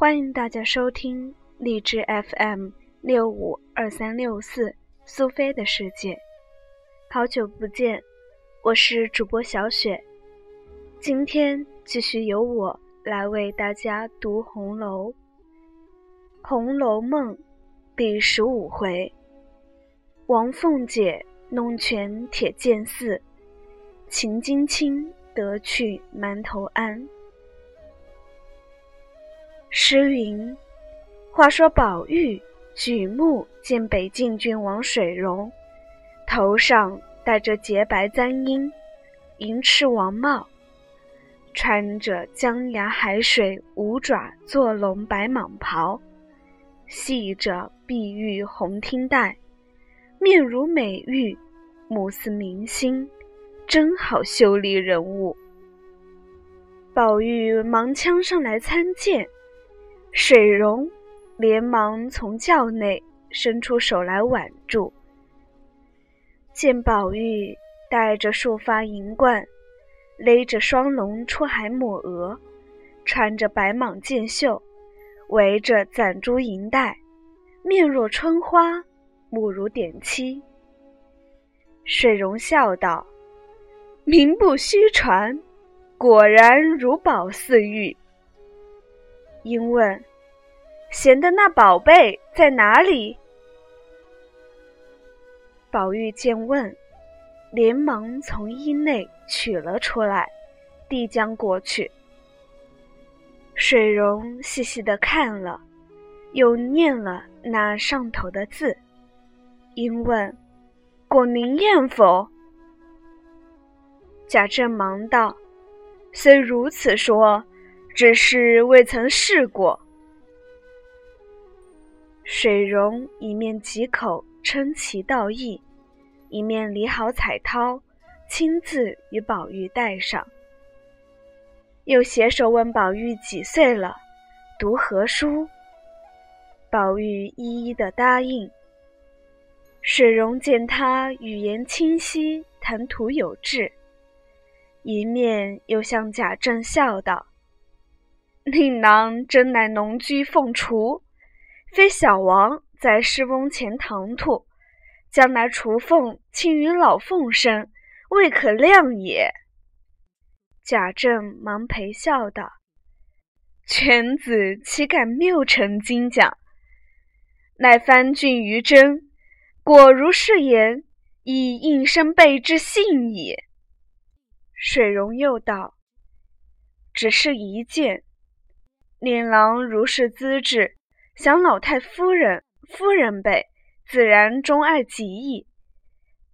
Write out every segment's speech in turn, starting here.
欢迎大家收听荔枝 FM 六五二三六四苏菲的世界。好久不见，我是主播小雪。今天继续由我来为大家读《红楼》《红楼梦》第十五回：王凤姐弄权铁剑寺，秦金卿得去馒头庵。诗云：“话说宝玉举目见北境郡王水溶，头上戴着洁白簪缨，银翅王帽，穿着江崖海水五爪坐龙白蟒袍，系着碧玉红听带，面如美玉，目似明星，真好秀丽人物。”宝玉忙抢上来参见。水溶连忙从轿内伸出手来挽住，见宝玉戴着束发银冠，勒着双龙出海抹额，穿着白蟒箭袖，围着攒珠银带，面若春花，目如点漆。水溶笑道：“名不虚传，果然如宝似玉。”因问：“闲的那宝贝在哪里？”宝玉见问，连忙从衣内取了出来，递将过去。水溶细细的看了，又念了那上头的字，因问：“果灵验否？”贾政忙道：“虽如此说。”只是未曾试过。水溶一面几口称其道义，一面理好彩绦，亲自与宝玉戴上，又携手问宝玉几岁了，读何书。宝玉一一的答应。水溶见他语言清晰，谈吐有致，一面又向贾政笑道。令郎真乃农居凤雏，非小王在诗翁前唐突，将来雏凤亲于老凤身，未可量也。贾政忙陪笑道：“犬子岂敢谬陈经讲？乃翻郡于真，果如是言，以应声备之信也。”水溶又道：“只是一件。”令郎如是资质，想老太夫人、夫人辈自然钟爱极矣。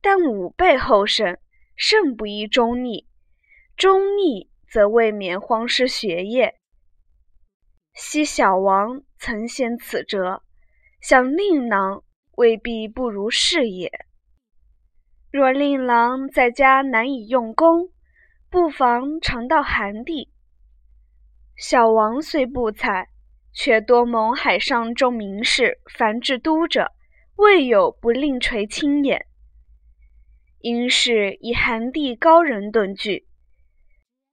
但吾辈后生，甚不宜中逆，中逆则未免荒失学业。昔小王曾陷此辙，想令郎未必不如是也。若令郎在家难以用功，不妨常到寒地。小王虽不才，却多蒙海上众名士凡至都者，未有不令垂青眼。因是以寒地高人顿聚，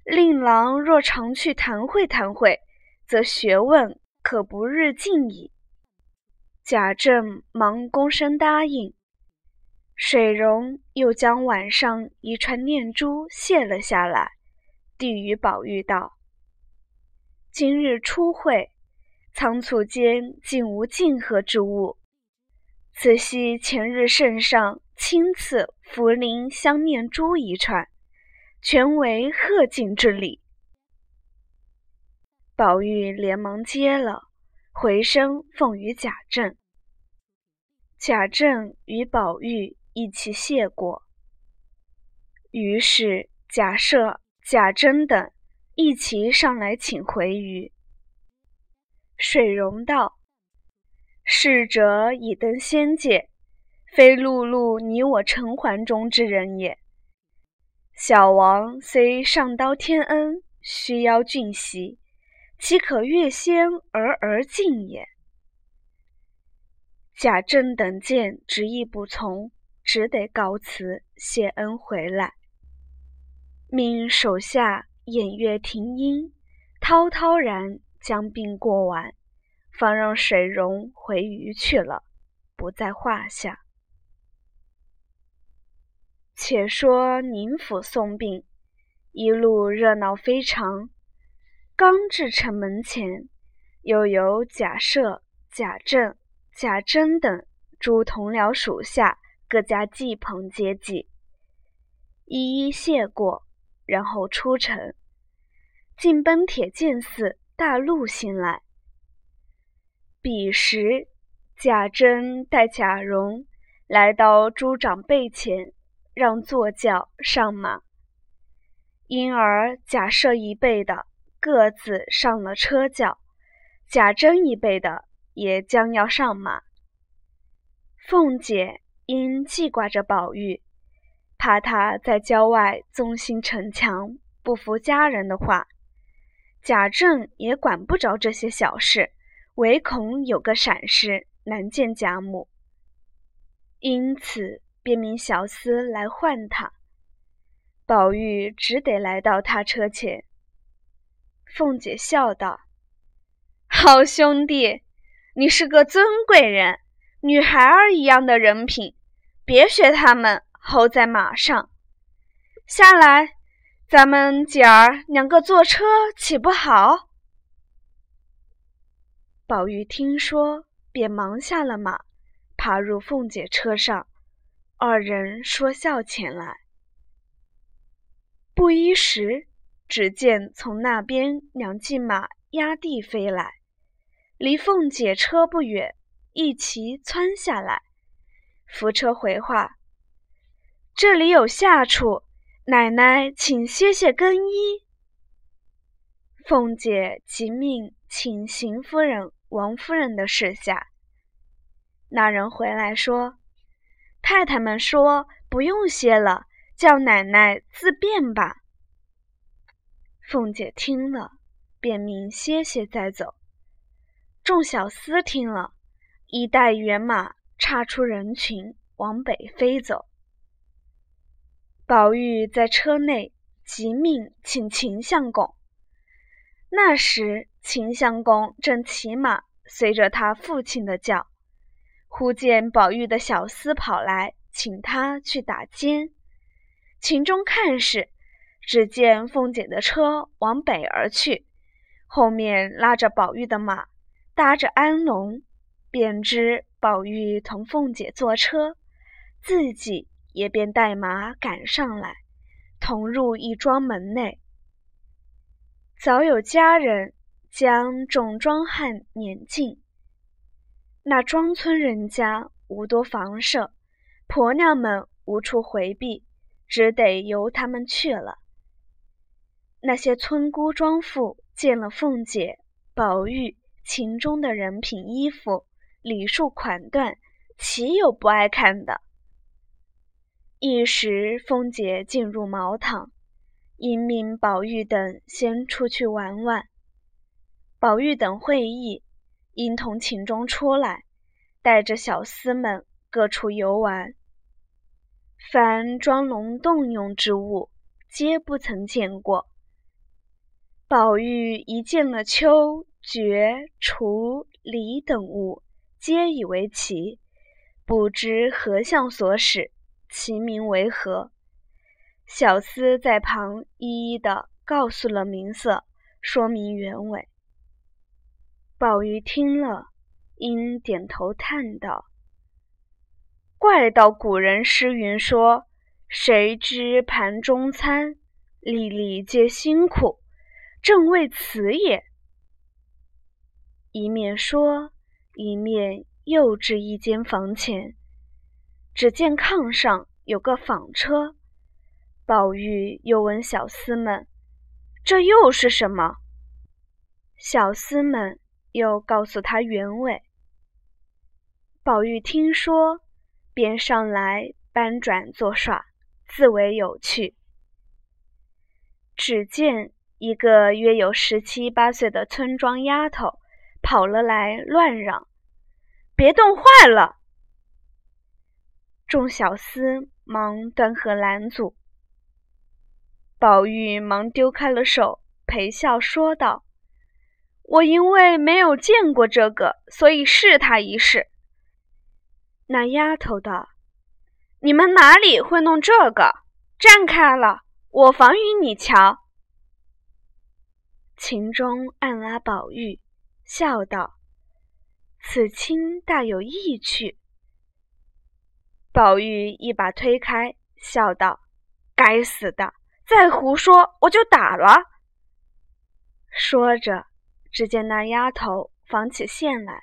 令郎若常去谈会谈会，则学问可不日进矣。贾政忙躬身答应，水溶又将晚上一串念珠卸了下来，递与宝玉道。今日初会，仓促间竟无敬贺之物。此系前日圣上亲赐茯苓香念珠一串，全为贺敬之礼。宝玉连忙接了，回身奉与贾政。贾政与宝玉一起谢过，于是贾赦、贾珍等。一齐上来请回语。水溶道：“逝者已登仙界，非碌碌你我尘寰中之人也。小王虽上刀天恩，须邀俊席，岂可越仙而而进也？”贾政等见执意不从，只得告辞谢恩回来，命手下。偃月停音，滔滔然将病过完。方让水溶回鱼去了，不在话下。且说宁府送殡，一路热闹非常。刚至城门前，又有贾赦、贾政、贾珍等诸同僚属下各家祭棚接济，一一谢过，然后出城，进奔铁剑寺大路行来。彼时，贾珍带贾蓉来到朱长辈前。让坐轿上马，因而贾赦一辈的各自上了车轿，贾珍一辈的也将要上马。凤姐因记挂着宝玉，怕他在郊外纵心逞强，不服家人的话，贾政也管不着这些小事，唯恐有个闪失，难见贾母，因此。便命小厮来唤他，宝玉只得来到他车前。凤姐笑道：“好兄弟，你是个尊贵人，女孩儿一样的人品，别学他们候在马上。下来，咱们姐儿两个坐车岂不好？”宝玉听说，便忙下了马，爬入凤姐车上。二人说笑前来，不一时，只见从那边两骑马压地飞来，离凤姐车不远，一齐窜下来，扶车回话：“这里有下处，奶奶请歇歇更衣。”凤姐即命请邢夫人、王夫人的侍下。那人回来说。太太们说：“不用歇了，叫奶奶自便吧。”凤姐听了，便命歇歇再走。众小厮听了，一带辕马，插出人群，往北飞走。宝玉在车内，即命请秦相公。那时秦相公正骑马，随着他父亲的叫。忽见宝玉的小厮跑来，请他去打尖。秦钟看时，只见凤姐的车往北而去，后面拉着宝玉的马，搭着安龙，便知宝玉同凤姐坐车，自己也便带马赶上来，同入一庄门内。早有家人将众庄汉撵进。那庄村人家无多房舍，婆娘们无处回避，只得由他们去了。那些村姑庄妇见了凤姐、宝玉、秦钟的人品、衣服、礼数、款段，岂有不爱看的？一时，凤姐进入茅堂，因命宝玉等先出去玩玩。宝玉等会意。因同秦钟出来，带着小厮们各处游玩。凡装聋动用之物，皆不曾见过。宝玉一见了秋、蕨、雏、梨等物，皆以为奇，不知何相所使，其名为何。小厮在旁一一的告诉了名色，说明原委。宝玉听了，因点头叹道：“怪道古人诗云说，谁知盘中餐，粒粒皆辛苦，正为此也。”一面说，一面又至一间房前，只见炕上有个纺车。宝玉又问小厮们：“这又是什么？”小厮们。又告诉他原委。宝玉听说，便上来搬转作耍，自为有趣。只见一个约有十七八岁的村庄丫头跑了来，乱嚷：“别冻坏了！”众小厮忙断喝拦阻。宝玉忙丢开了手，陪笑说道。我因为没有见过这个，所以试他一试。”那丫头道：“你们哪里会弄这个？站开了，我防与你瞧。”秦钟暗拉宝玉，笑道：“此亲大有意趣。”宝玉一把推开，笑道：“该死的，再胡说我就打了。”说着，只见那丫头纺起线来。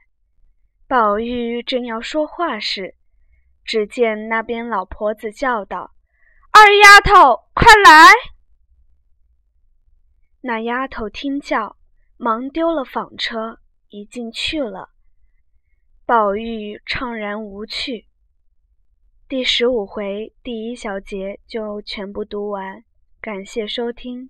宝玉正要说话时，只见那边老婆子叫道：“二丫头，快来！”那丫头听叫，忙丢了纺车，一进去了。宝玉怅然无趣。第十五回第一小节就全部读完，感谢收听。